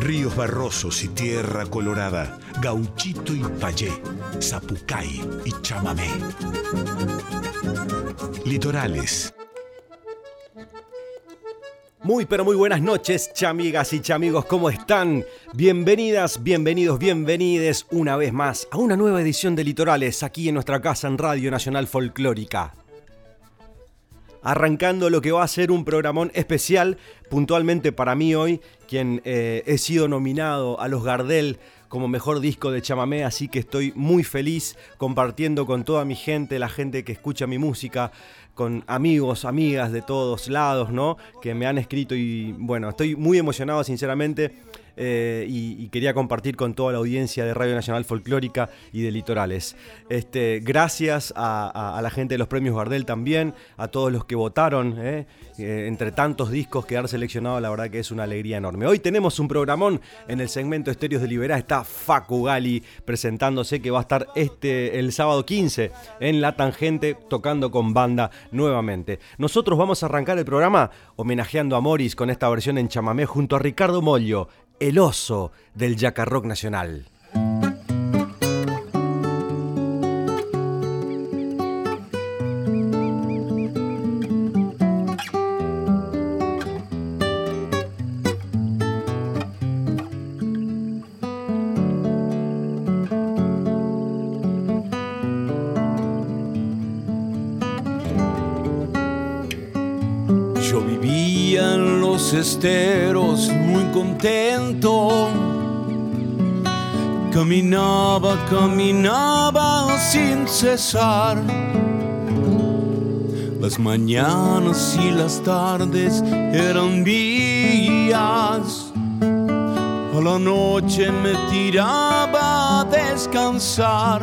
Ríos barrosos y tierra colorada, gauchito y payé, zapucay y chamamé. Litorales. Muy pero muy buenas noches, chamigas y chamigos, ¿cómo están? Bienvenidas, bienvenidos, bienvenides una vez más a una nueva edición de Litorales aquí en nuestra casa en Radio Nacional Folclórica arrancando lo que va a ser un programón especial puntualmente para mí hoy, quien eh, he sido nominado a los Gardel como mejor disco de chamamé, así que estoy muy feliz compartiendo con toda mi gente, la gente que escucha mi música, con amigos, amigas de todos lados, ¿no? Que me han escrito y bueno, estoy muy emocionado sinceramente eh, y, quería compartir con toda la audiencia de Radio Nacional Folclórica y de Litorales. Este, gracias a, la gente de los premios Gardel también, a todos los que votaron, eh, eh, entre tantos discos quedar seleccionado, la verdad que es una alegría enorme. Hoy tenemos un programón en el segmento Estéreos de Liberá, está Facu Gali presentándose que va a estar este el sábado 15 en La Tangente tocando con banda nuevamente. Nosotros vamos a arrancar el programa homenajeando a Morris con esta versión en chamamé junto a Ricardo Mollo el oso del Yacarrock Nacional. Esteros muy contento. Caminaba, caminaba sin cesar. Las mañanas y las tardes eran días. A la noche me tiraba a descansar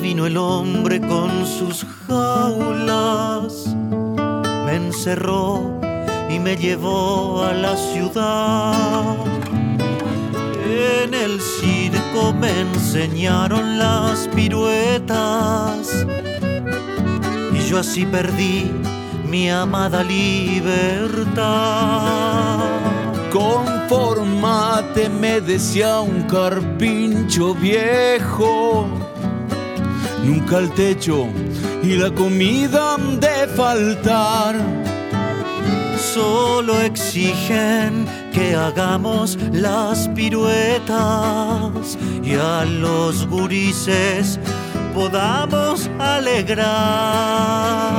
vino el hombre con sus jaulas, me encerró y me llevó a la ciudad. En el circo me enseñaron las piruetas y yo así perdí mi amada libertad. Conformate, me decía un carpincho viejo nunca el techo y la comida han de faltar. Solo exigen que hagamos las piruetas y a los gurises podamos alegrar.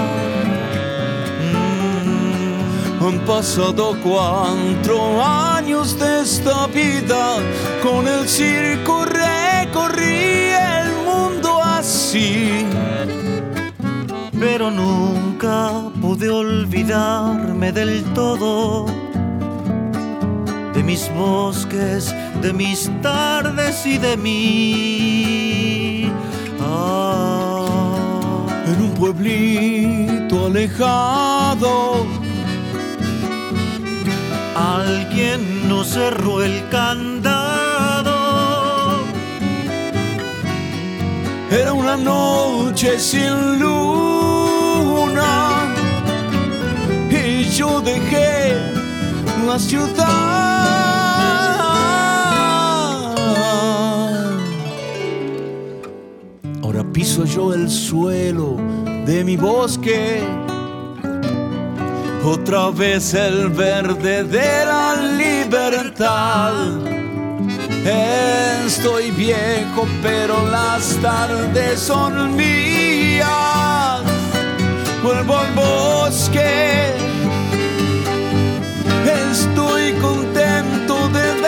Mm. Han pasado cuatro años de esta vida, con el circo recorrí el sí, pero nunca pude olvidarme del todo de mis bosques, de mis tardes y de mí. Ah. En un pueblito alejado, alguien nos cerró el candado noche sin luna y yo dejé la ciudad. Ahora piso yo el suelo de mi bosque. Otra vez el verde de la libertad Estoy viejo, pero las tardes son mías. Vuelvo al bosque. Estoy contento de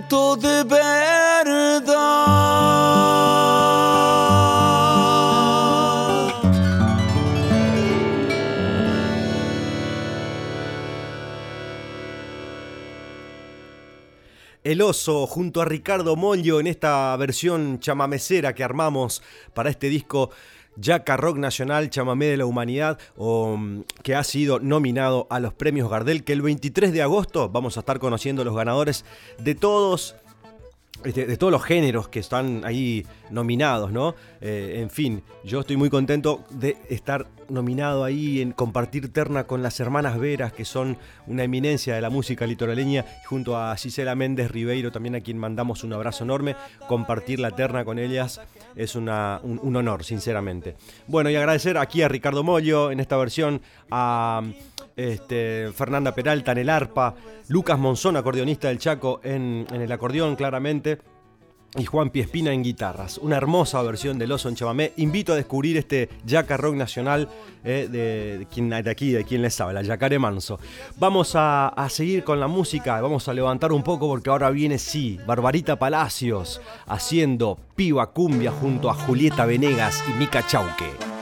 de. El oso junto a Ricardo Mollo en esta versión chamamecera que armamos para este disco Jaca Rock Nacional Chamamé de la Humanidad, o, mm, que ha sido nominado a los premios Gardel, que el 23 de agosto vamos a estar conociendo los ganadores de todos este, de, todos los géneros que están ahí nominados, ¿no? Eh, en fin, yo estoy muy contento de estar nominado ahí en compartir terna con las hermanas Veras, que son una eminencia de la música litoraleña, junto a Gisela Méndez Ribeiro, también a quien mandamos un abrazo enorme. Compartir la terna con ellas es un, honor, sinceramente. Bueno, y agradecer aquí a Ricardo Mollo en esta versión, a este, Fernanda Peralta en el arpa, Lucas Monzón, acordeonista del Chaco, en, el acordeón, claramente y Juan Piespina en guitarras. Una hermosa versión del Oso en Chamamé. Invito a descubrir este Yaca Rock Nacional eh, de, quien, de aquí, de quien les habla, Yacare Manso. Vamos a, a, seguir con la música, vamos a levantar un poco porque ahora viene, sí, Barbarita Palacios haciendo Piba Cumbia junto a Julieta Venegas y Mica Chauque.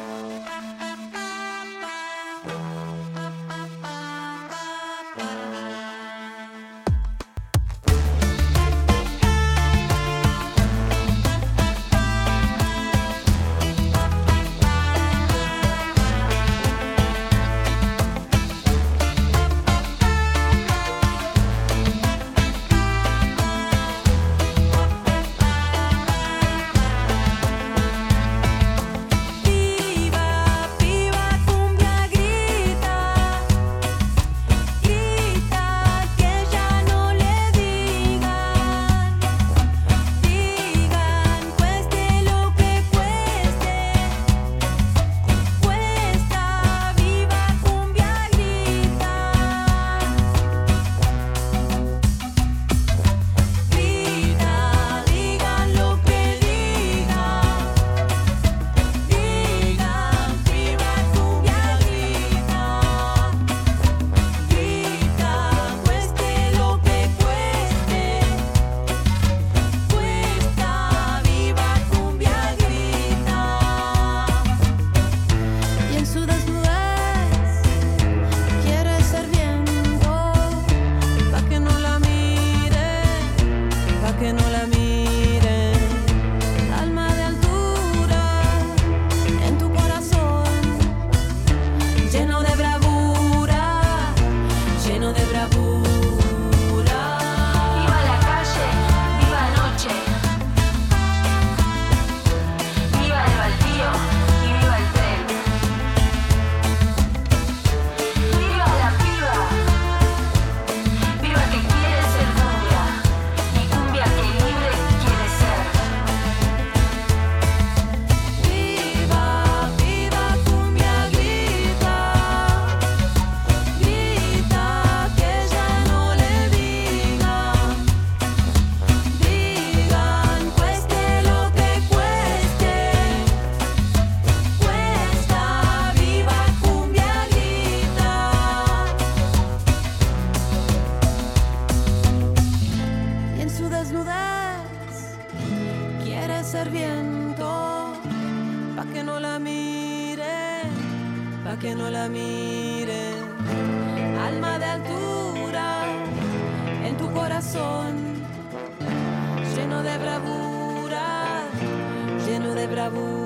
à.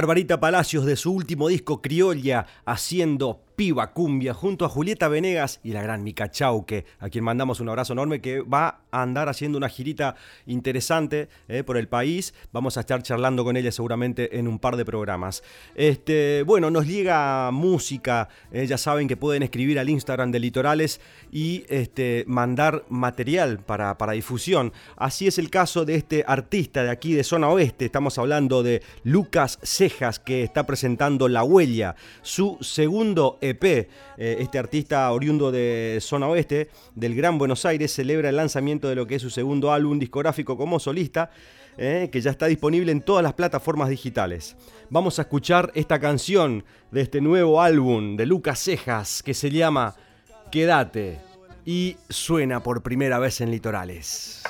Barbarita Palacios de su último disco Criolla haciendo Piba Cumbia junto a Julieta Venegas y la gran Mica Chauque, a quien mandamos un abrazo enorme que va a andar haciendo una girita interesante eh, por el país. Vamos a estar charlando con ella seguramente en un par de programas. Este, bueno, nos llega música, eh, ya saben que pueden escribir al Instagram de Litorales y este, mandar material para, para difusión. Así es el caso de este artista de aquí de zona oeste, estamos hablando de Lucas Cejas que está presentando La Huella, su segundo EP. Eh, este artista oriundo de zona oeste del Gran Buenos Aires celebra el lanzamiento de lo que es su segundo álbum discográfico como solista. Eh, que ya está disponible en todas las plataformas digitales. Vamos a escuchar esta canción de este nuevo álbum de Lucas Cejas que se llama Quédate y suena por primera vez en Litorales.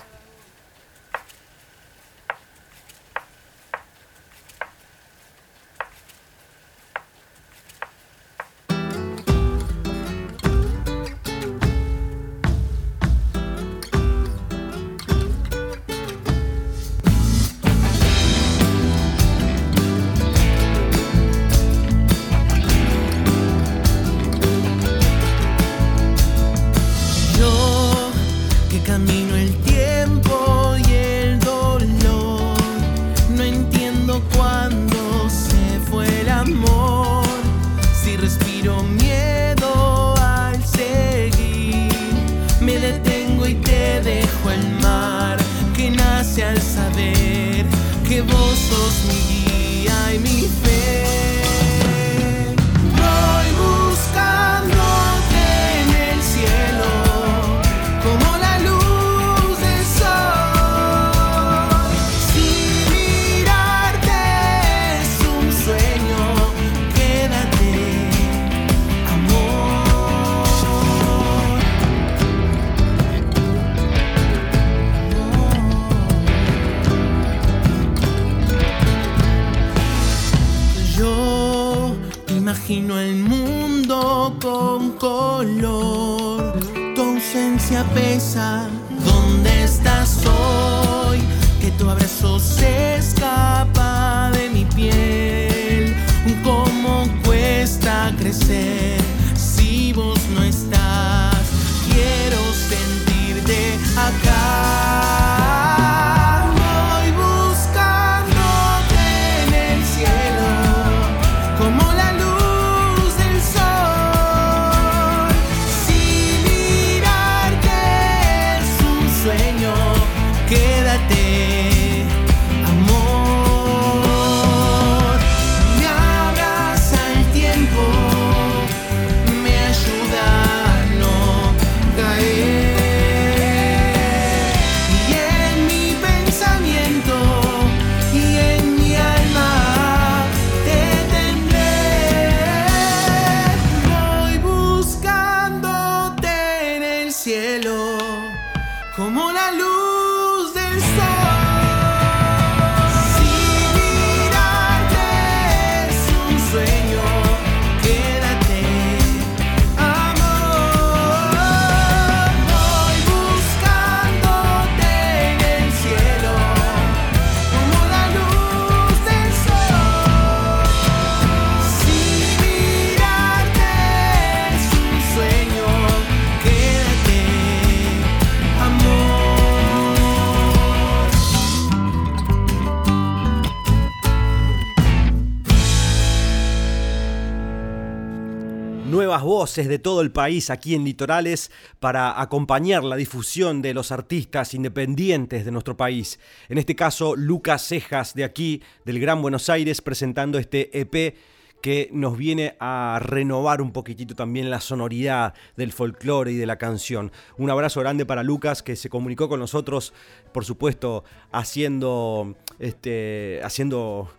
Voces de todo el país aquí en Litorales para acompañar la difusión de los artistas independientes de nuestro país. En este caso, Lucas Cejas de aquí, del Gran Buenos Aires, presentando este EP que nos viene a renovar un poquitito también la sonoridad del folclore y de la canción. Un abrazo grande para Lucas que se comunicó con nosotros, por supuesto, haciendo, este, haciendo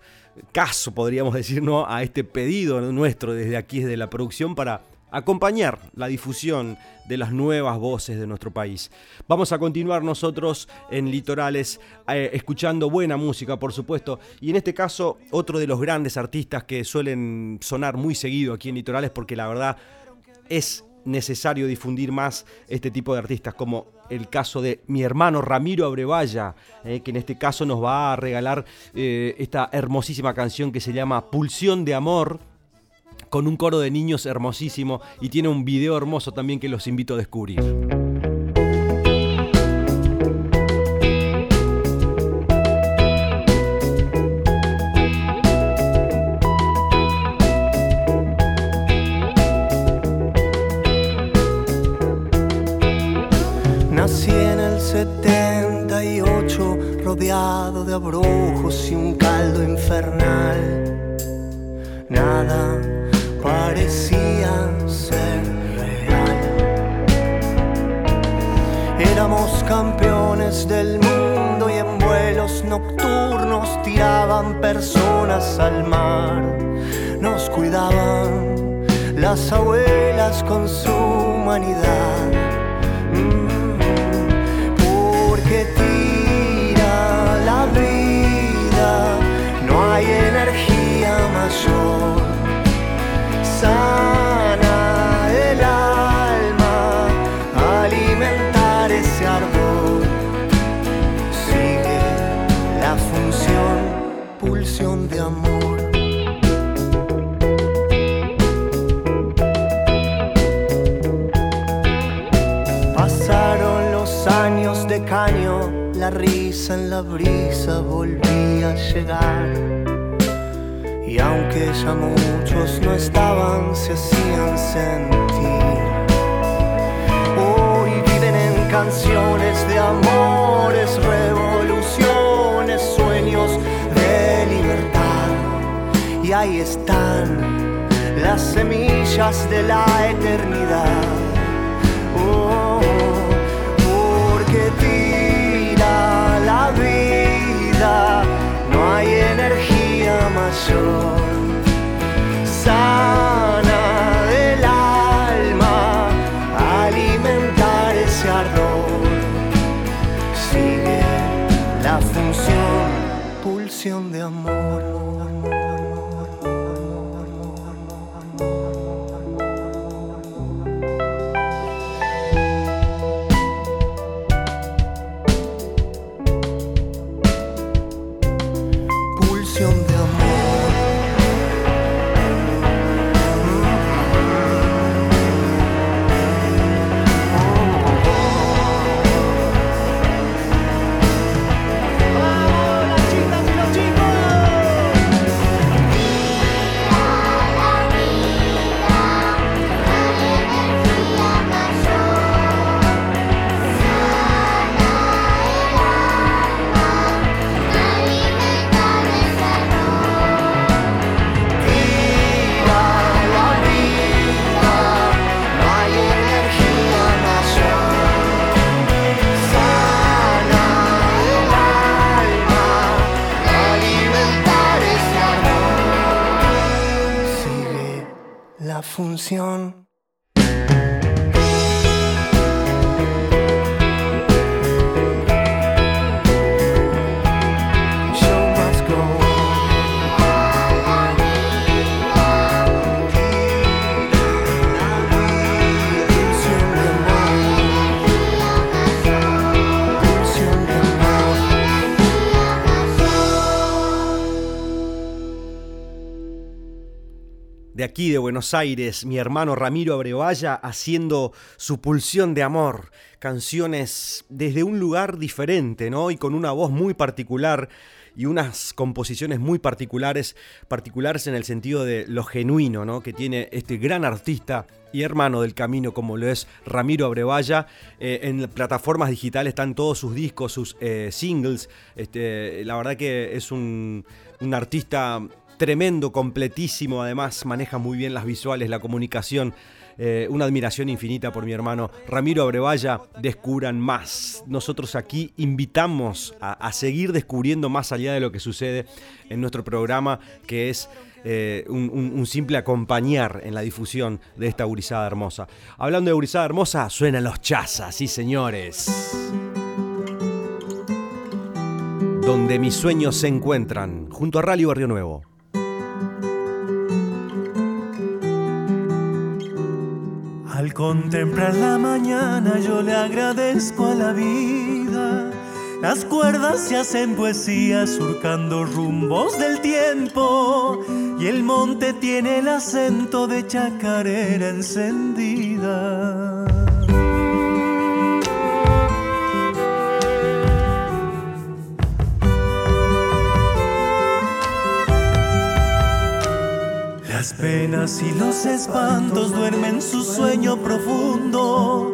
caso, podríamos decir, ¿no? a este pedido nuestro desde aquí, desde la producción, para acompañar la difusión de las nuevas voces de nuestro país. Vamos a continuar nosotros en Litorales eh, escuchando buena música, por supuesto, y en este caso otro de los grandes artistas que suelen sonar muy seguido aquí en Litorales porque la verdad es necesario difundir más este tipo de artistas, como el caso de mi hermano Ramiro Abrevaya, eh, que en este caso nos va a regalar eh, esta hermosísima canción que se llama Pulsión de Amor, con un coro de niños hermosísimo y tiene un video hermoso también que los invito a descubrir. Nací en el 78 rodeado de abrojos y un caldo infernal. Nada personas al mar. Nos cuidaban las abuelas con su humanidad. Mm, Porque tira la vida, no hay energía mayor. Pasaron los años de caño, la risa en la brisa volvía a llegar. Y aunque ya muchos no estaban, se hacían sentir. Hoy viven en canciones de amores, revoluciones, sueños de libertad. Y ahí están las semillas de la eternidad. Energía función. De aquí, de Buenos Aires, mi hermano Ramiro Abrevaya haciendo su pulsión de amor. Canciones desde un lugar diferente, ¿no? Y con una voz muy particular y unas composiciones muy particulares, particulares en el sentido de lo genuino, ¿no? Que tiene este gran artista y hermano del camino como lo es Ramiro Abrevaya. Eh, en plataformas digitales están todos sus discos, sus eh, singles. Este, la verdad que es un, un artista tremendo, completísimo, además maneja muy bien las visuales, la comunicación. Eh, una admiración infinita por mi hermano Ramiro Abrevaya. Descubran más. Nosotros aquí invitamos a, a seguir descubriendo más allá de lo que sucede en nuestro programa, que es eh, un, simple acompañar en la difusión de esta gurizada hermosa. Hablando de gurizada hermosa, suenan los chazas, sí señores. Donde mis sueños se encuentran, junto a Rally Barrio Nuevo. Al contemplar la mañana yo le agradezco a la vida. Las cuerdas se hacen poesía surcando rumbos del tiempo y el monte tiene el acento de chacarera encendida. Penas y los espantos duermen su sueño profundo.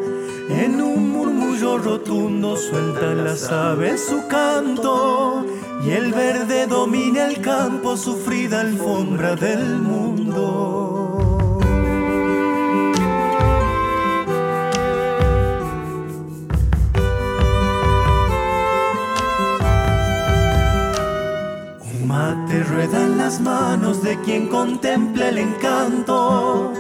En un murmullo rotundo sueltan las aves su canto y el verde domina el campo, sufrida alfombra del mundo. Rueda en las manos de quien contempla el encanto.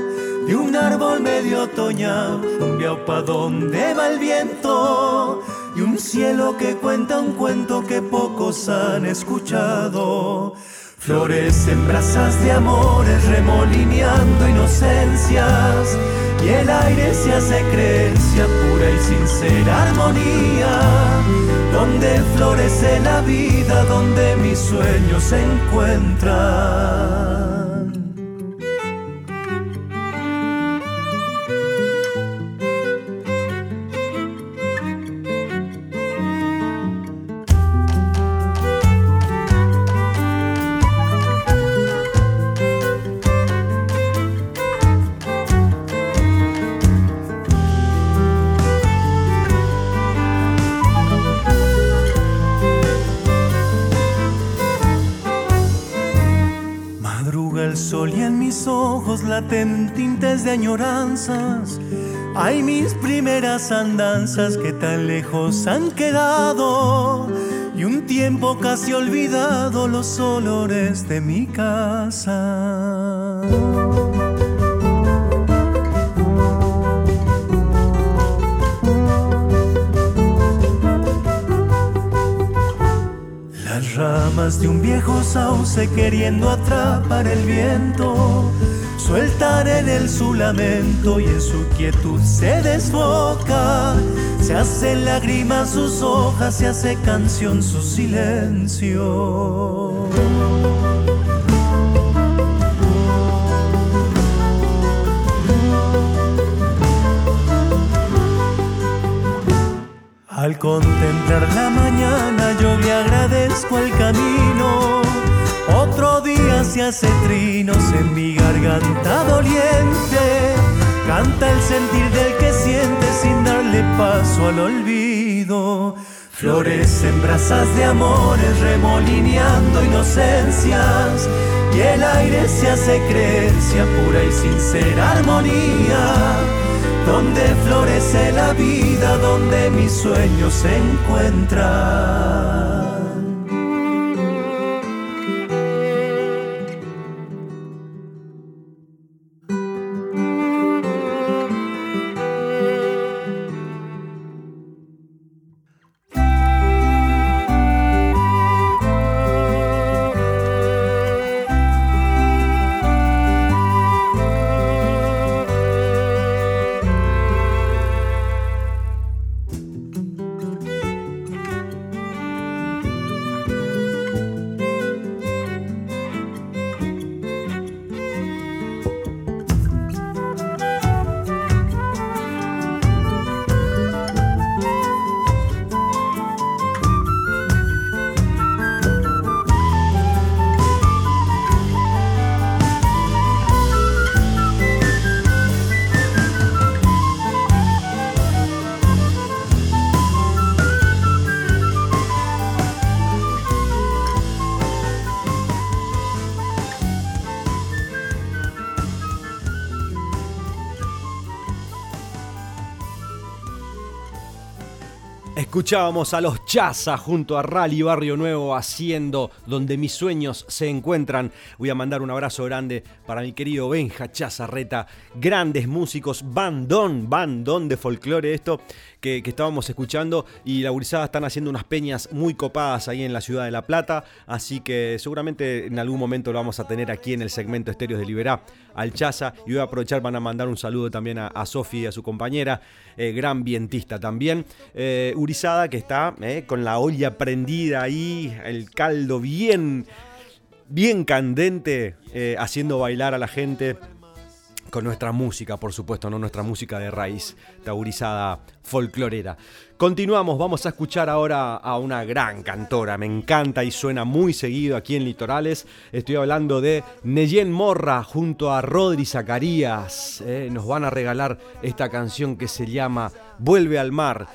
De un árbol medio otoñal, rumbeado pa' donde va el viento. Y un cielo que cuenta un cuento que pocos han escuchado. Flores en brasas de amores remolineando inocencias y el aire se hace creencia pura y sincera armonía. Donde florece la vida, donde mis sueños se encuentran. Laten tintes de añoranzas. Hay mis primeras andanzas que tan lejos han quedado y un tiempo casi olvidado los olores de mi casa. Ramas de un viejo sauce queriendo atrapar el viento sueltan en él su lamento y en su quietud se desboca. Se hace lágrimas sus hojas, se hace canción su silencio. Al contemplar la hace trinos en mi garganta doliente. Canta el sentir del que siente sin darle paso al olvido. Flores en brasas de amores remolineando inocencias. Y el aire se hace creencia pura y sincera armonía. Donde florece la vida, donde mis sueños se encuentran. Escuchábamos a los Chaza junto a Rally Barrio Nuevo haciendo donde mis sueños se encuentran. Voy a mandar un abrazo grande para mi querido Benja Chazarreta, grandes músicos, bandón, bandón de folclore esto que, estábamos escuchando. Y la gurizada están haciendo unas peñas muy copadas ahí en la ciudad de La Plata, así que seguramente en algún momento lo vamos a tener aquí en el segmento Estéreos de Liberá al Chaza. Y voy a aprovechar para mandar un saludo también a, a Sofi a su compañera, eh, gran vientista también, eh, Urizada que está eh, con la olla prendida ahí, el caldo bien bien candente, eh, haciendo bailar a la gente con nuestra música, por supuesto, no nuestra música de raíz, taurizada folclorera. Continuamos, vamos a escuchar ahora a una gran cantora, me encanta y suena muy seguido aquí en Litorales. Estoy hablando de Neyen Morra junto a Rodri Zacarías. Eh, nos van a regalar esta canción que se llama Vuelve al mar.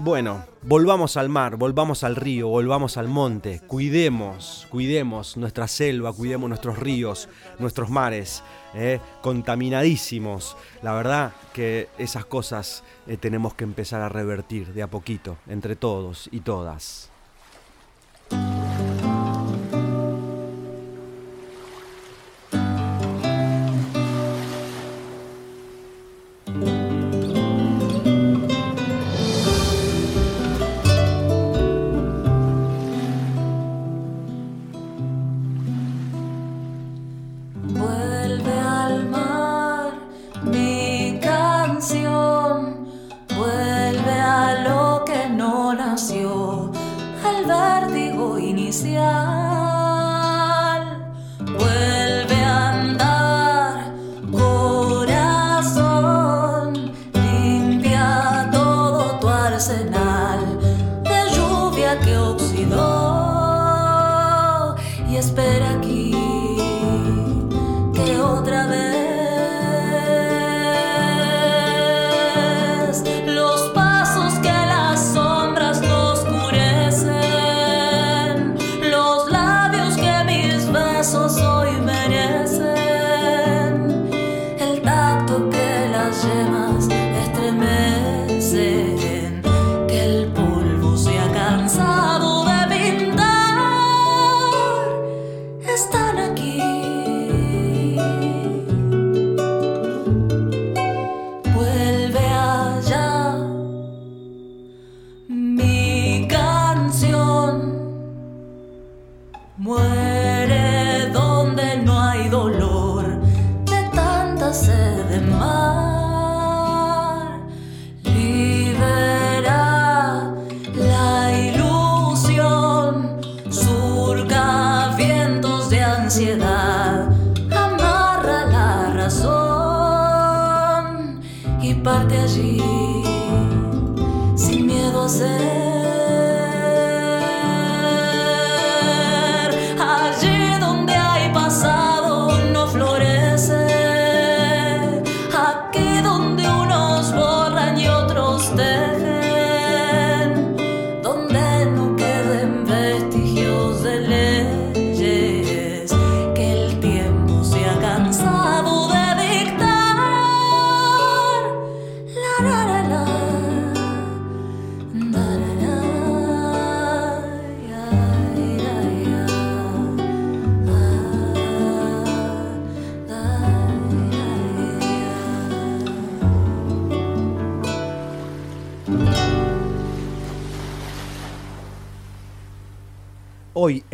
Bueno, volvamos al mar, volvamos al río, volvamos al monte, cuidemos, cuidemos nuestra selva, cuidemos nuestros ríos, nuestros mares, eh, contaminadísimos. La verdad que esas cosas eh, tenemos que empezar a revertir de a poquito, entre todos y todas.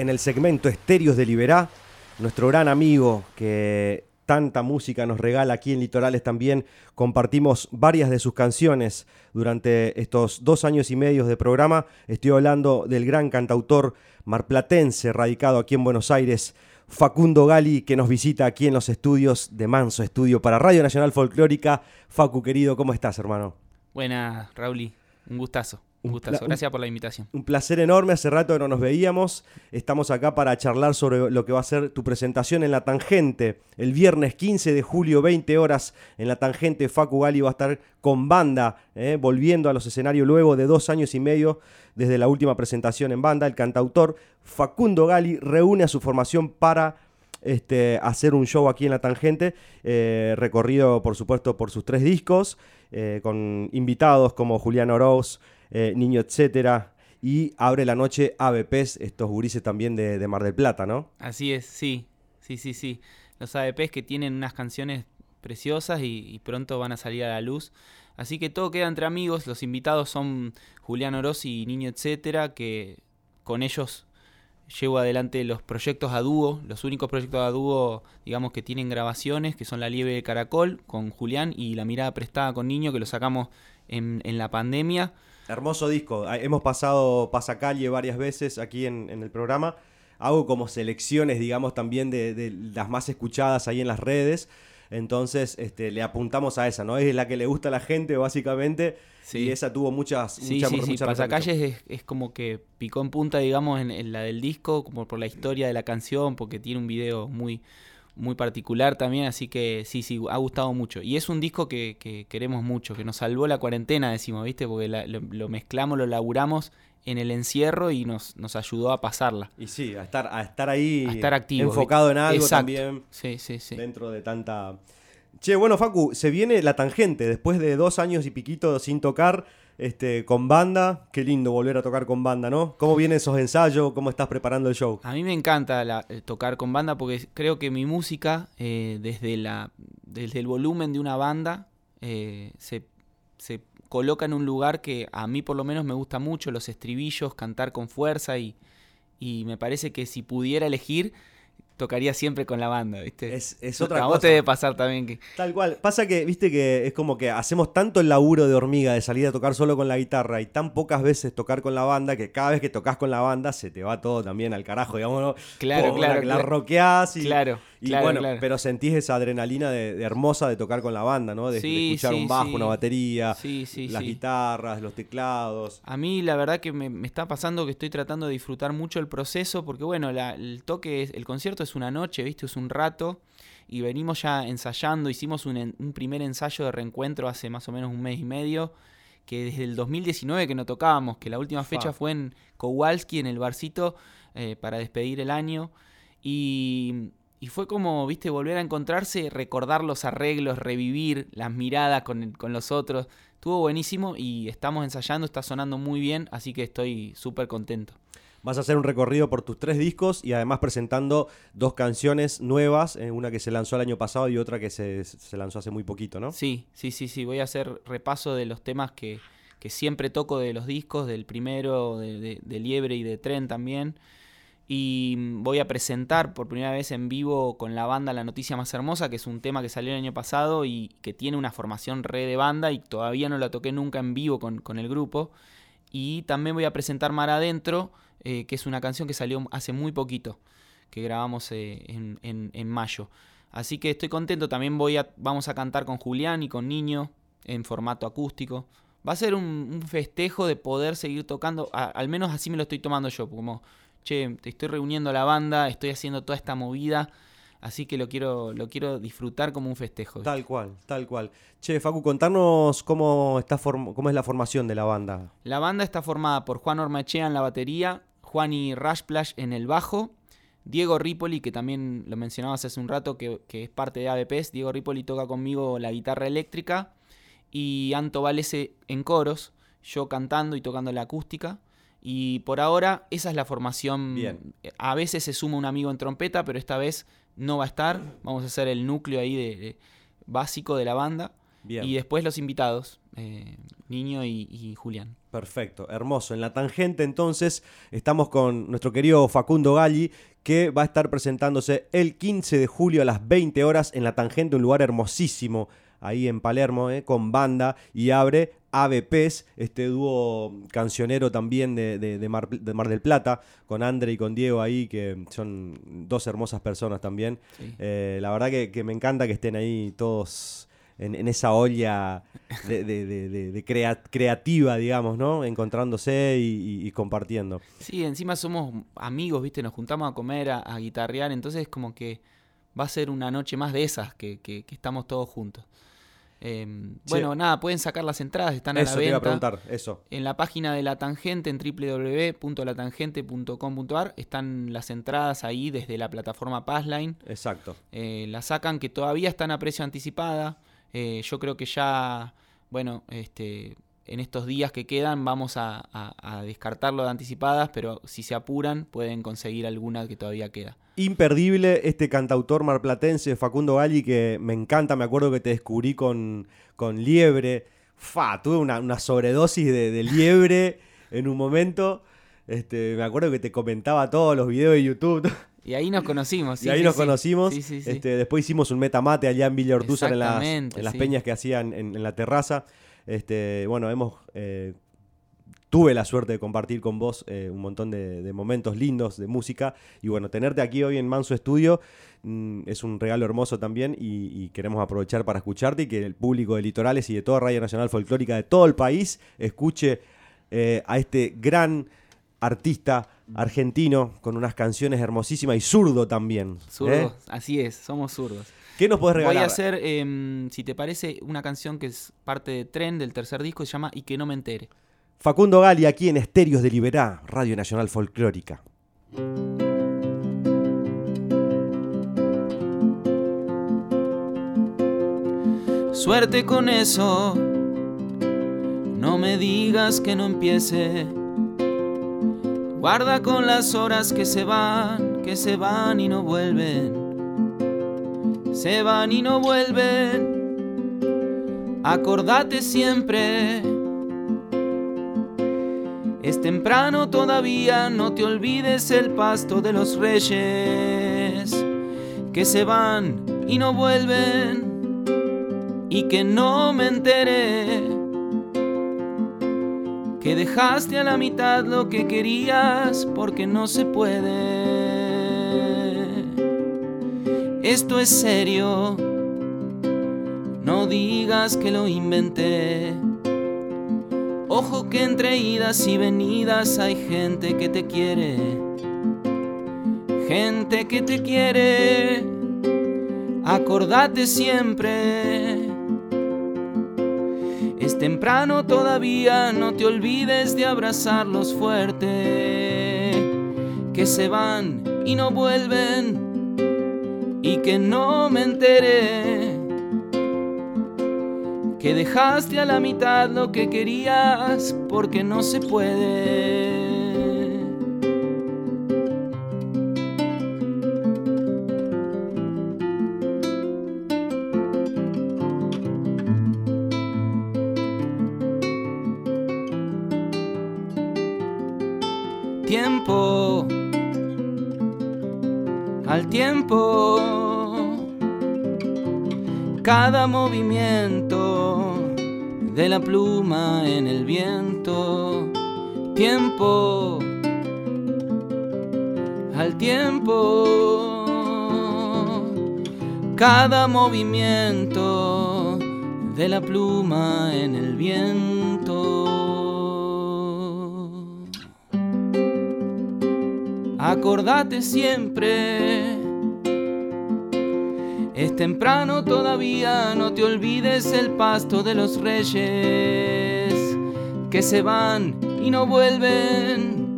En el segmento Estéreos de Liberá, nuestro gran amigo que tanta música nos regala aquí en Litorales también, compartimos varias de sus canciones durante estos dos años y medio de programa. Estoy hablando del gran cantautor marplatense radicado aquí en Buenos Aires, Facundo Gali, que nos visita aquí en los estudios de Manso Estudio para Radio Nacional Folclórica. Facu, querido, ¿cómo estás, hermano? Buenas, Rauli. Un gustazo. Un gustazo. Gracias por la invitación. Un placer enorme. Hace rato que no nos veíamos. Estamos acá para charlar sobre lo que va a ser tu presentación en La Tangente. El viernes 15 de julio, 20 horas, en La Tangente. Facu Gali va a estar con banda, eh, volviendo a los escenarios luego de dos años y medio desde la última presentación en banda. El cantautor Facundo Gali reúne a su formación para este, hacer un show aquí en La Tangente, eh, recorrido por supuesto por sus tres discos, eh, con invitados como Julián Oroz, eh, Niño Etcétera, y Abre la Noche ABPs, estos gurises también de, Mar del Plata, ¿no? Así es, sí, sí, sí, sí. Los ABPs que tienen unas canciones preciosas y, pronto van a salir a la luz. Así que todo queda entre amigos. Los invitados son Julián Oroz y Niño Etcétera, que con ellos llevo adelante los proyectos a dúo, los únicos proyectos a dúo, digamos, que tienen grabaciones, que son La Lieve de Caracol con Julián y La Mirada Prestada con Niño, que lo sacamos en, en la pandemia. Hermoso disco. Ah, hemos pasado Pasacalle varias veces aquí en, el programa. hago como selecciones, digamos, también de, de las más escuchadas ahí en las redes. Entonces, este, le apuntamos a esa, ¿no? Es la que le gusta a la gente, básicamente. Sí. Y esa tuvo muchas. Sí, mucha- sí, sí. mucha Pasacalles es, es como que picó en punta, digamos, en, en la del disco, como por la historia de la canción, porque tiene un video muy, muy particular también, así que sí, sí, ha gustado mucho. Y es un disco que, que queremos mucho, que nos salvó la cuarentena, decimos, ¿viste? Porque la- lo, lo mezclamos, lo laburamos en el encierro y nos, nos ayudó a pasarla. Y sí, a estar, a estar ahí. A estar activo, Enfocado en algo Exacto. también. Sí, sí, sí. Dentro de tanta. Che, bueno, Facu, se viene la tangente. Después de dos años y piquito sin tocar, este, con banda. Qué lindo volver a tocar con banda, ¿no? ¿Cómo vienen esos ensayos? ¿Cómo estás preparando el show? A mí me encanta eh, tocar con banda porque creo que mi música, eh, desde, la, desde el volumen de una banda, eh, se, se coloca en un lugar que a mí por lo menos me gusta mucho, los estribillos, cantar con fuerza y, y me parece que si pudiera elegir, tocaría siempre con la banda, ¿viste? Es, es otra a cosa. vos te debe pasar también que... Tal cual. Pasa que, viste que es como que hacemos tanto el laburo de hormiga de salir a tocar solo con la guitarra y tan pocas veces tocar con la banda que cada vez que tocas con la banda se te va todo también al carajo, digamos. ¿no? Claro, Pum, claro, La, la roqueás y, Claro, y claro, bueno, claro. pero sentís esa adrenalina de, de hermosa de tocar con la banda, ¿no? De, de Sí, escuchar sí, un bajo, sí. una batería, Sí, sí, las guitarras, los teclados. A mí la verdad que me, me está pasando que estoy tratando de disfrutar mucho el proceso porque bueno, la- el toque, es- el concierto es una noche, ¿viste? Es un rato y venimos ya ensayando, hicimos un, un primer ensayo de reencuentro hace más o menos un mes y medio, que desde el 2019 que no tocábamos, que la última fecha fue en Kowalski, en el barcito, eh, para despedir el año y... Y fue como, viste, volver a encontrarse, recordar los arreglos, revivir las miradas con, el- con los otros. Estuvo buenísimo y estamos ensayando, está sonando muy bien, así que estoy súper contento. Vas a hacer un recorrido por tus tres discos y además presentando dos canciones nuevas, eh, una que se lanzó el año pasado y otra que se, se lanzó hace muy poquito, ¿no? Sí, sí, sí, sí. Voy a hacer repaso de los temas que, que siempre toco de los discos, del primero, de, Liebre y de Tren también. Y mm, voy a presentar por primera vez en vivo con la banda La Noticia Más Hermosa, que es un tema que salió el año pasado y que tiene una formación re de banda y todavía no la toqué nunca en vivo con, con el grupo. Y también voy a presentar Mar Adentro, eh, que es una canción que salió hace muy poquito, que grabamos eh, en, en- en mayo. Así que estoy contento, también voy a, vamos a cantar con Julián y con Niño en formato acústico. Va a ser un, un festejo de poder seguir tocando, a- al menos así me lo estoy tomando yo, como, che, te estoy reuniendo a la banda, estoy haciendo toda esta movida, así que lo quiero, lo quiero disfrutar como un festejo. ¿viste? Tal cual, tal cual. Che, Facu, contanos cómo, está cómo es la formación de la banda. La banda está formada por Juan Ormachea en la batería, Juan y Rashplash en el bajo, Diego Ripoli, que también lo mencionabas hace un rato, que, que es parte de ABPs. Diego Ripoli toca conmigo la guitarra eléctrica y Anto Valese en coros, yo cantando y tocando la acústica. Y por ahora esa es la formación. Bien. A veces se suma un amigo en trompeta, pero esta vez no va a estar. Vamos a hacer el núcleo ahí de, de- básico de la banda. Bien. Y después los invitados, eh, Niño y- y Julián. Perfecto, hermoso. En la tangente entonces estamos con nuestro querido Facundo Galli que va a estar presentándose el 15 de julio a las 20 horas en la tangente, un lugar hermosísimo ahí en Palermo, eh, con banda y abre ABPs, este dúo cancionero también de, de- de Mar, de Mar del Plata, con Andre y con Diego ahí, que son dos hermosas personas también. Sí. Eh, la verdad que, que me encanta que estén ahí todos en, en esa olla de, de- de- de- de crea- creativa, digamos, ¿no? Encontrándose y, y- y compartiendo. Sí, encima somos amigos, ¿viste? Nos juntamos a comer, a, a guitarrear, entonces como que va a ser una noche más de esas, que, que- que estamos todos juntos. Eh, bueno, nada, pueden sacar las entradas, están a eso te iba a preguntar, eso. En la página de La Tangente, en www.latangente.com.ar, están las entradas ahí desde la plataforma Passline. Exacto. Eh, la sacan que todavía están a precio anticipada. Eh, yo creo que ya, bueno, este, en estos días que quedan vamos a, a- a descartarlo de anticipadas, pero si se apuran pueden conseguir alguna que todavía queda. Imperdible este cantautor marplatense, Facundo Galli, que me encanta, me acuerdo que te descubrí con, con Liebre. Fa, tuve una, una sobredosis de, de Liebre en un momento. Este, me acuerdo que te comentaba todos los videos de YouTube. Y ahí nos conocimos. sí, y ahí sí, nos sí. conocimos. Este, después hicimos un metamate allá en Villa Ortúzar en las, en las peñas que hacían en, en la terraza. Este, bueno, hemos. eh, tuve la suerte de compartir con vos eh, un montón de, momentos lindos de música. Y bueno, tenerte aquí hoy en Manso Estudio mm, es un regalo hermoso también y, queremos aprovechar para escucharte y que el público de Litorales y de toda Radio Nacional Folclórica de todo el país escuche eh, a este gran artista argentino con unas canciones hermosísimas y zurdo también. Zurdo, así es, somos zurdos. ¿Qué nos puedes regalar? Voy a hacer, em, si te parece, una canción que es parte de Tren del tercer disco, se llama Y que no me entere. Facundo Gali aquí en Estéreos de Liberá, Radio Nacional Folclórica. Suerte con eso, no me digas que no empiece. Guarda con las horas que se van, que se van y no vuelven se van y no vuelven. Acordate siempre. Es temprano todavía, no te olvides el pasto de los reyes, que se van y no vuelven, y que no me enteré, que dejaste a la mitad lo que querías porque no se puede. Esto es serio, no digas que lo inventé. Ojo que entre idas y venidas hay gente que te quiere, gente que te quiere. Acordate siempre. Es temprano todavía, no te olvides de abrazarlos fuerte, que se van y no vuelven. Y que no me enteré que dejaste a la mitad lo que querías porque no se puede. Cada movimiento de la pluma en el viento. Tiempo al tiempo. Cada movimiento de la pluma en el viento. acordate siempre. Es temprano todavía, no te olvides el pasto de los reyes, que se van y no vuelven,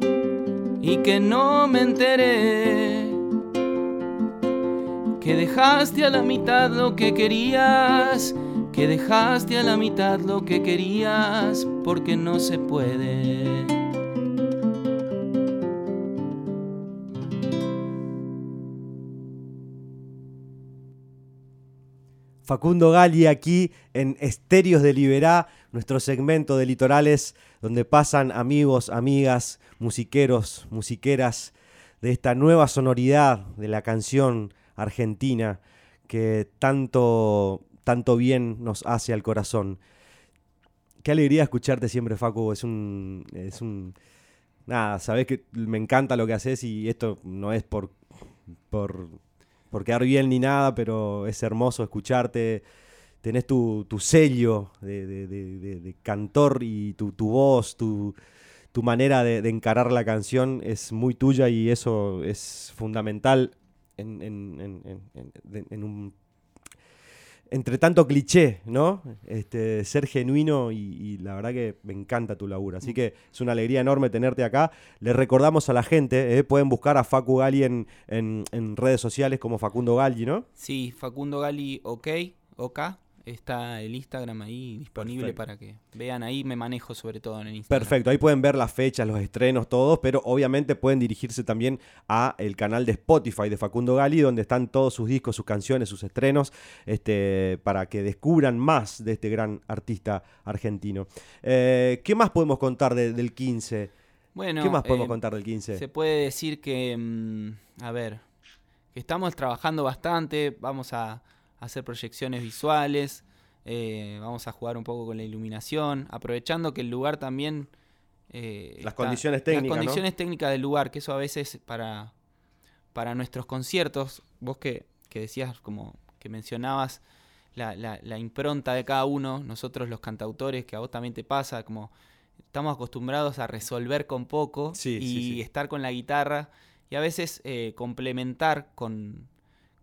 y que no me enteré, que dejaste a la mitad lo que querías, que dejaste a la mitad lo que querías, porque no se puede. Facundo Gali aquí en Estéreos de Liberá, nuestro segmento de litorales donde pasan amigos, amigas, musiqueros, musiqueras de esta nueva sonoridad de la canción argentina que tanto, tanto bien nos hace al corazón. Qué alegría escucharte siempre, Facu. Es un, es un, nada, sabes que me encanta lo que haces y esto no es por, por por quedar bien ni nada, pero es hermoso escucharte. Tenés tu, sello de, cantor y tu, voz, tu, manera de, encarar la canción es muy tuya y eso es fundamental en, en un entre tanto cliché, ¿no? Este, ser genuino y, la verdad que me encanta tu laburo. Así que es una alegría enorme tenerte acá. Le recordamos a la gente, ¿eh? pueden buscar a Facu Gali en, en, redes sociales como Facundo Gali, ¿no? Sí, Facundo Gali OK, OK. Está el Instagram ahí disponible para que vean ahí. Me manejo sobre todo en el Instagram. Perfecto, ahí pueden ver las fechas, los estrenos, todos, pero obviamente pueden dirigirse también a el canal de Spotify de Facundo Gali, donde están todos sus discos, sus canciones, sus estrenos, este, para que descubran más de este gran artista argentino. Eh, ¿Qué más podemos contar del 15? Bueno, ¿Qué más podemos eh, contar del 15? Se puede decir que, mm, a ver, que estamos trabajando bastante, vamos a hacer proyecciones visuales, eh, vamos a jugar un poco con la iluminación, aprovechando que el lugar también eh, Las está- condiciones técnicas, Las ¿no? condiciones técnicas del lugar, que eso a veces para, para nuestros conciertos, vos que, que decías, como que mencionabas la, la- la impronta de cada uno, nosotros los cantautores, que a vos también te pasa, como estamos acostumbrados a resolver con poco Sí, y sí, sí. estar con la guitarra y a veces eh, complementar con,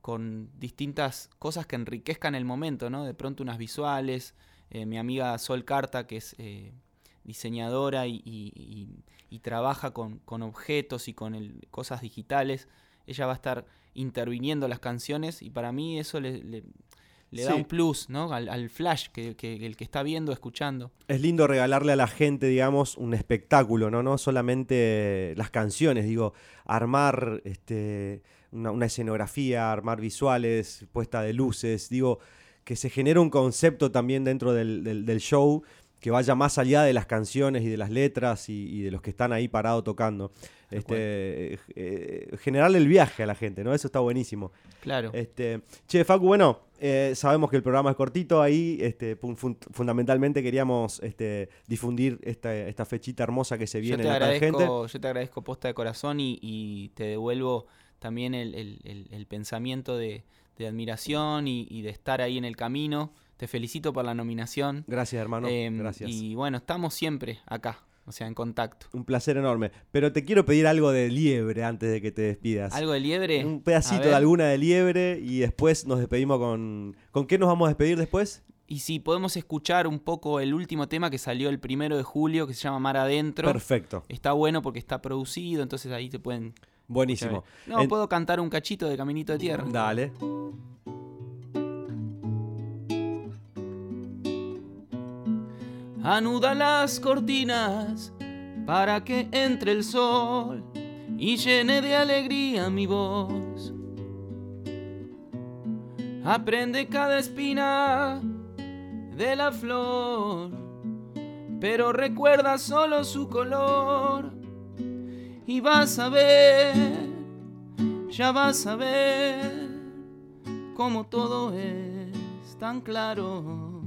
con distintas cosas que enriquezcan el momento, ¿no? De pronto unas visuales, eh, mi amiga Sol Carta, que es eh, diseñadora y, y- y- y trabaja con, con objetos y con el- cosas digitales, ella va a estar interviniendo las canciones y para mí eso le, le- le da Sí. un plus, ¿no? Al, al flash que, que el que está viendo, escuchando. Es lindo regalarle a la gente, digamos, un espectáculo, ¿no? No solamente las canciones, digo, armar este, una, una escenografía, armar visuales, puesta de luces, digo, que se genere un concepto también dentro del, del- del show que vaya más allá de las canciones y de las letras y, y de los que están ahí parados tocando. Este, eh, generarle el viaje a la gente, ¿no? Eso está buenísimo. Claro. Este, che, Facu, bueno, eh, sabemos que el programa es cortito ahí. Este, fun- fun- fundamentalmente queríamos este, difundir esta, esta fechita hermosa que se Yo viene te, en la agradezco, yo te agradezco posta de corazón y, y te devuelvo también el, el- el- el pensamiento de, de admiración y, y de estar ahí en el camino. Te felicito por la nominación. Gracias, hermano. Em, Gracias. Y bueno, estamos siempre acá, o sea, en contacto. Un placer enorme. Pero te quiero pedir algo de liebre antes de que te despidas. ¿Algo de liebre? Un pedacito de alguna de liebre y después nos despedimos con. ¿Con qué nos vamos a despedir después? Y si podemos escuchar un poco el último tema que salió el primero de julio, que se llama Mar Adentro. Perfecto. Está bueno porque está producido, entonces ahí te pueden... Buenísimo. No, En- puedo cantar un cachito de Caminito de Tierra. Dale. Anuda las cortinas para que entre el sol y llene de alegría mi voz. Aprende cada espina de la flor, pero recuerda solo su color. Y vas a ver, ya vas a ver cómo todo es tan claro.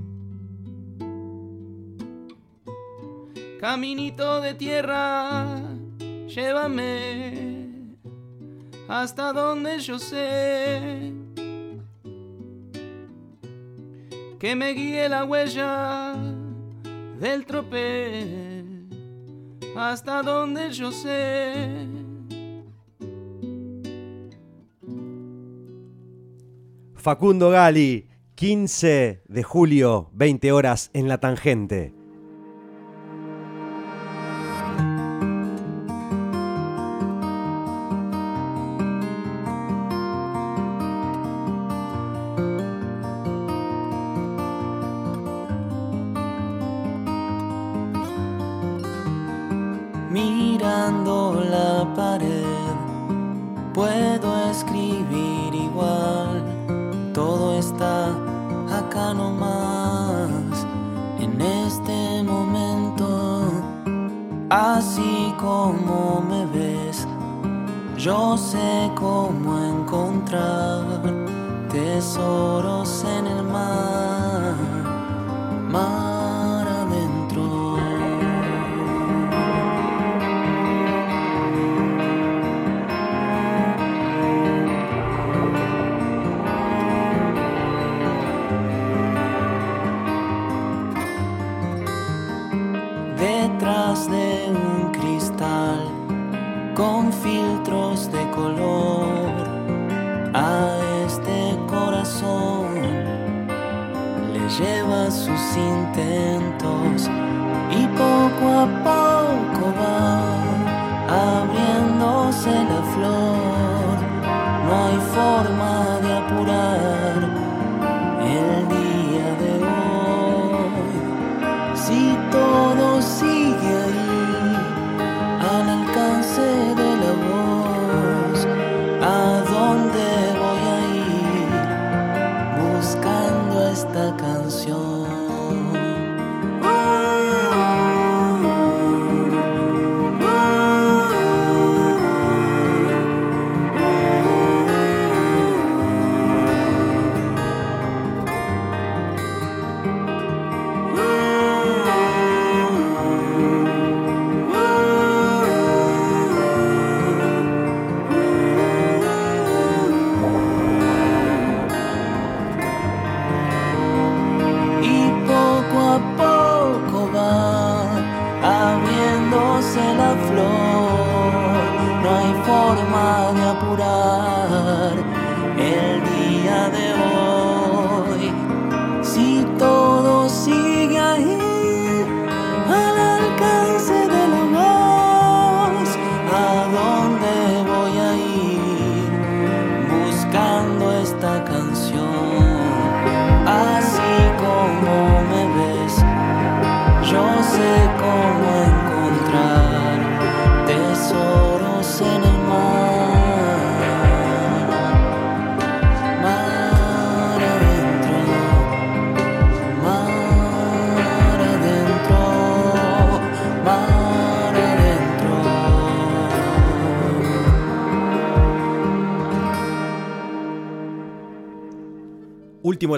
Caminito de tierra, llévame hasta donde yo sé que me guíe la huella del tropel hasta donde yo sé. Facundo Gali, 15 de julio, 20 horas en la tangente. La pared, puedo escribir igual. Todo está acá nomás, en este momento. Así como me ves, yo sé cómo encontrar tesoros en el mar, mar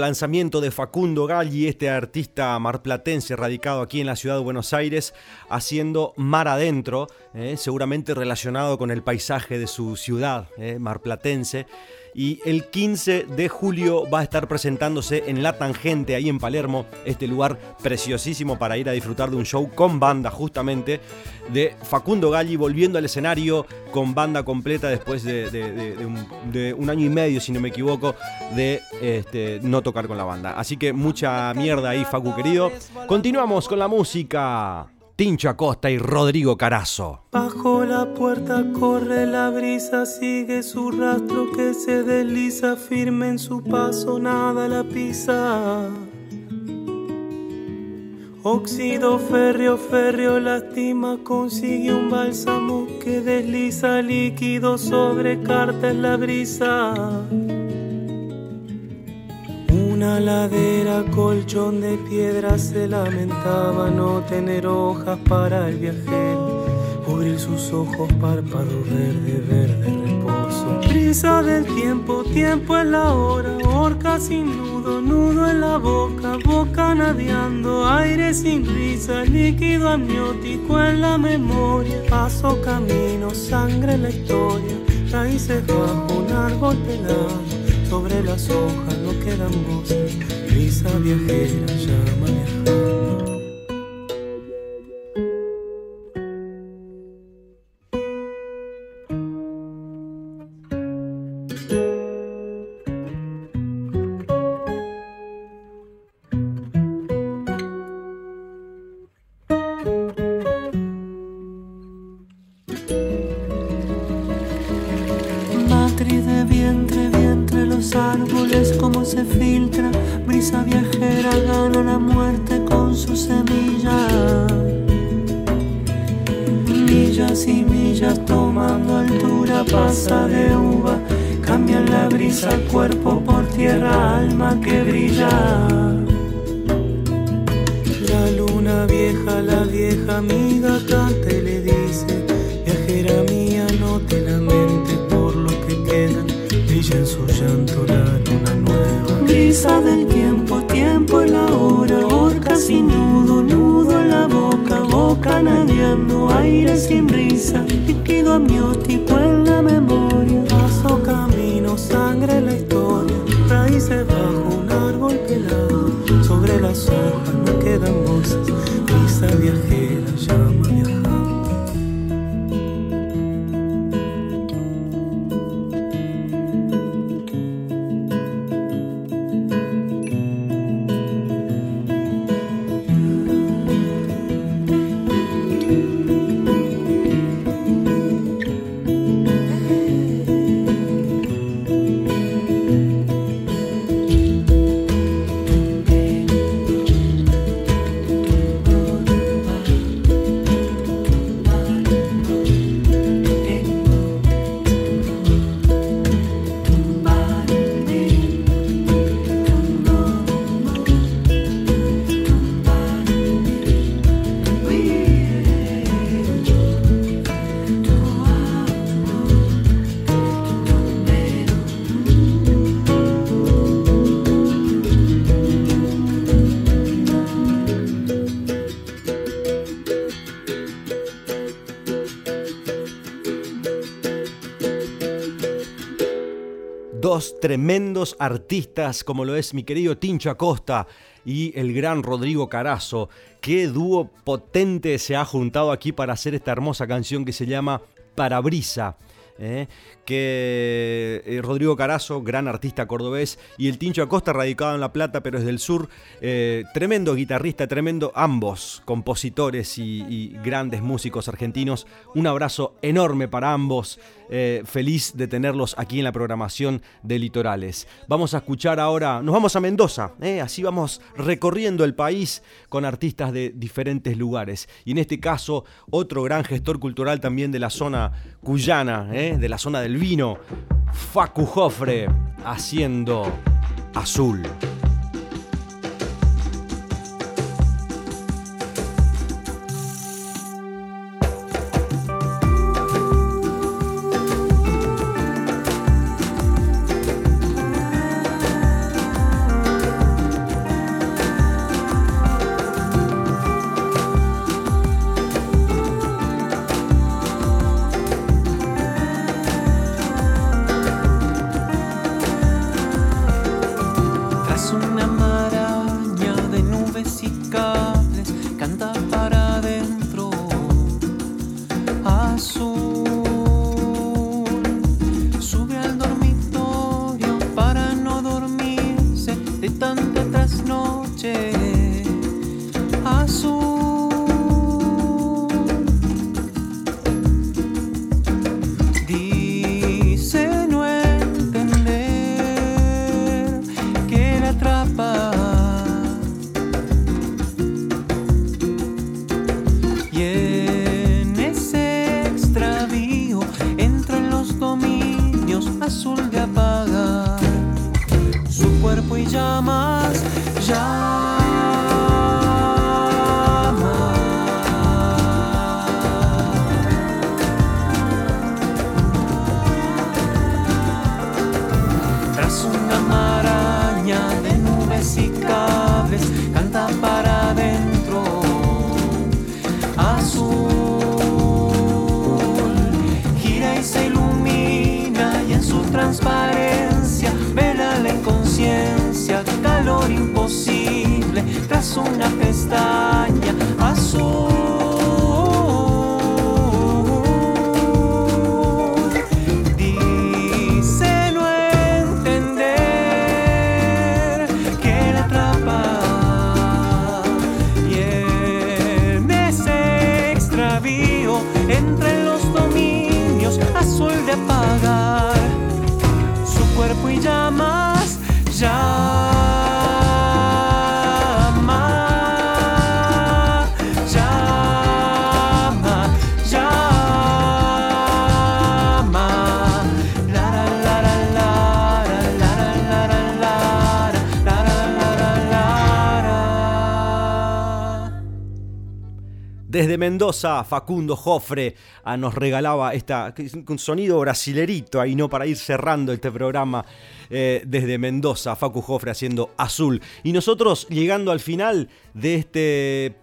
lanzamiento de Facundo Galli, este artista marplatense radicado aquí en la ciudad de Buenos Aires, haciendo Mar Adentro, eh, seguramente relacionado con el paisaje de su ciudad eh, marplatense. Y el 15 de julio va a estar presentándose en La Tangente, ahí en Palermo, este lugar preciosísimo para ir a disfrutar de un show con banda, justamente, de Facundo Galli volviendo al escenario con banda completa después de, un año y medio, si no me equivoco, de este, no tocar con la banda. Así que mucha mierda ahí, Facu querido. Continuamos con la música. Tincho Acosta y Rodrigo Carazo. Bajo la puerta corre la brisa, sigue su rastro que se desliza, firme en su paso, nada la pisa. Óxido férreo, férreo lastima, consigue un bálsamo que desliza líquido sobre carta en la brisa. Una ladera, colchón de piedra, se lamentaba no tener hojas para el viajero. Cubrir sus ojos, párpado verde, verde reposo. Brisa del tiempo, tiempo en la hora, horca sin nudo, nudo en la boca, boca nadeando, aire sin risa, líquido amniótico en la memoria. Paso camino, sangre en la historia, raíces bajo un árbol pelado. Sobre las hojas no quedan voces, brisa viajera llama viajando. Aire sin brisa, líquido amniótico en la tremendos artistas como lo es mi querido Tincho Acosta y el gran Rodrigo Carazo. Qué dúo potente se ha juntado aquí para hacer esta hermosa canción que se llama Parabrisa. ¿eh? Que eh, Rodrigo Carazo, gran artista cordobés, y el Tincho Acosta, radicado en La Plata, pero es del sur, eh, tremendo guitarrista, tremendo, ambos compositores y, grandes músicos argentinos. Un abrazo enorme para ambos. Eh, feliz de tenerlos aquí en la programación de Litorales. Vamos a escuchar ahora, nos vamos a Mendoza, así vamos recorriendo el país con artistas de diferentes lugares. Y en este caso, otro gran gestor cultural también de la zona cuyana, de la zona del vino, Facu Jofre, haciendo azul. já. Calor imposible. Tras una pestaña azul. Mendoza, Facundo Jofre ah, nos regalaba esta, un sonido brasilerito ahí, ¿no? Para ir cerrando este programa eh, desde Mendoza, Facu Jofre haciendo azul. Y nosotros llegando al final de este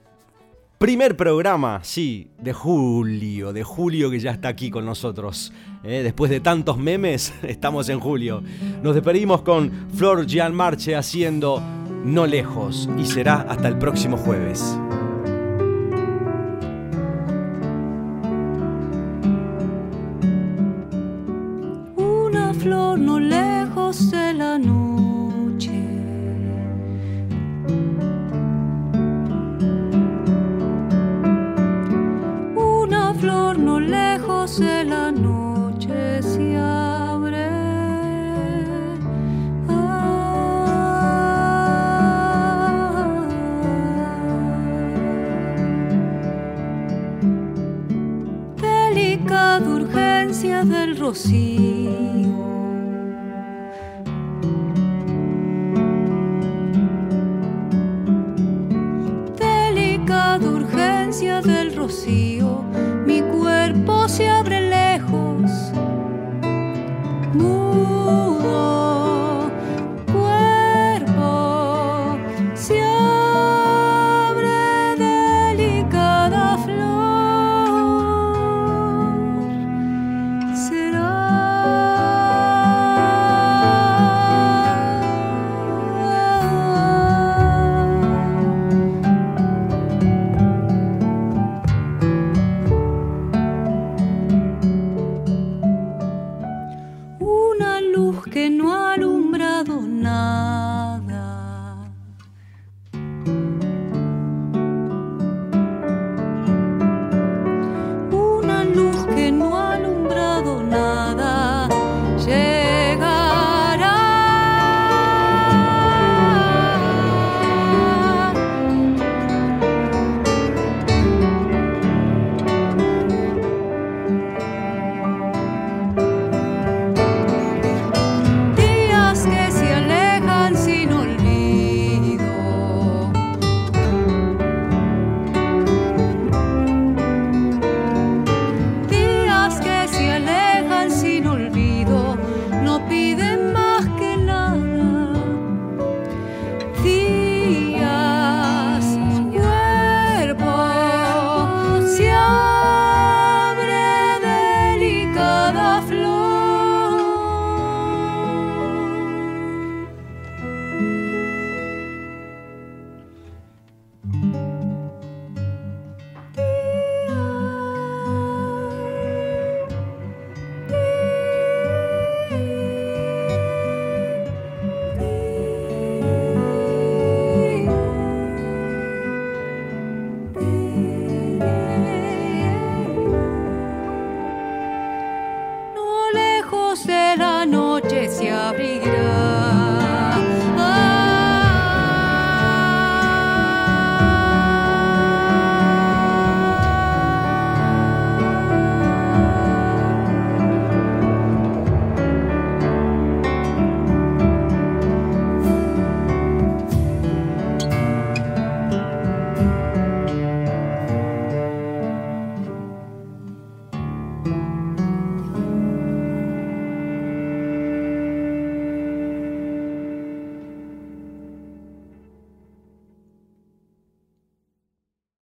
primer programa, sí, de julio, de julio que ya está aquí con nosotros. Eh, después de tantos memes, estamos en julio. Nos despedimos con Flor Gianmarche haciendo No Lejos y será hasta el próximo jueves.